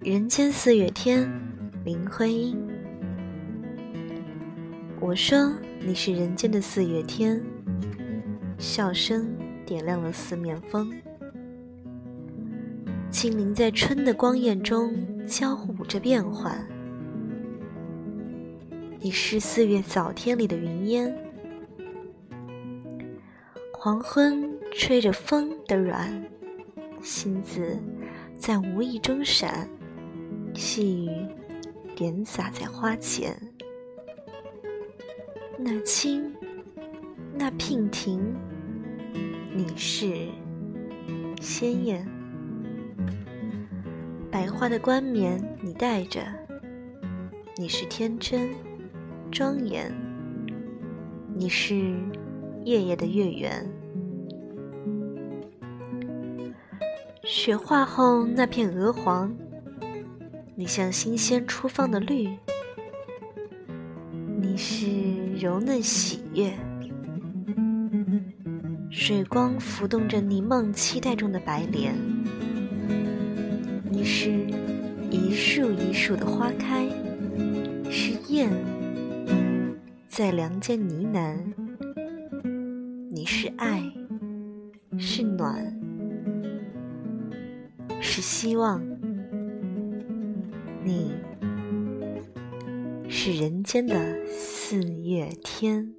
人间四月天，林徽因。我说你是人间的四月天，笑声点亮了四面风，轻灵在春的光艳中交舞着变幻。你是四月早天里的云烟，黄昏吹着风的软，星子在无意中闪。细雨点洒在花前，那青，那娉婷，你是鲜艳。百花的冠冕你戴着，你是天真庄严。你是夜夜的月圆，雪化后那片鹅黄。你像新鲜初放的绿，你是柔嫩喜悦，水光浮动着凝梦期待中的白莲。你是一树一树的花开，是燕在梁间呢喃。是爱，是暖，是希望。你是人间的四月天。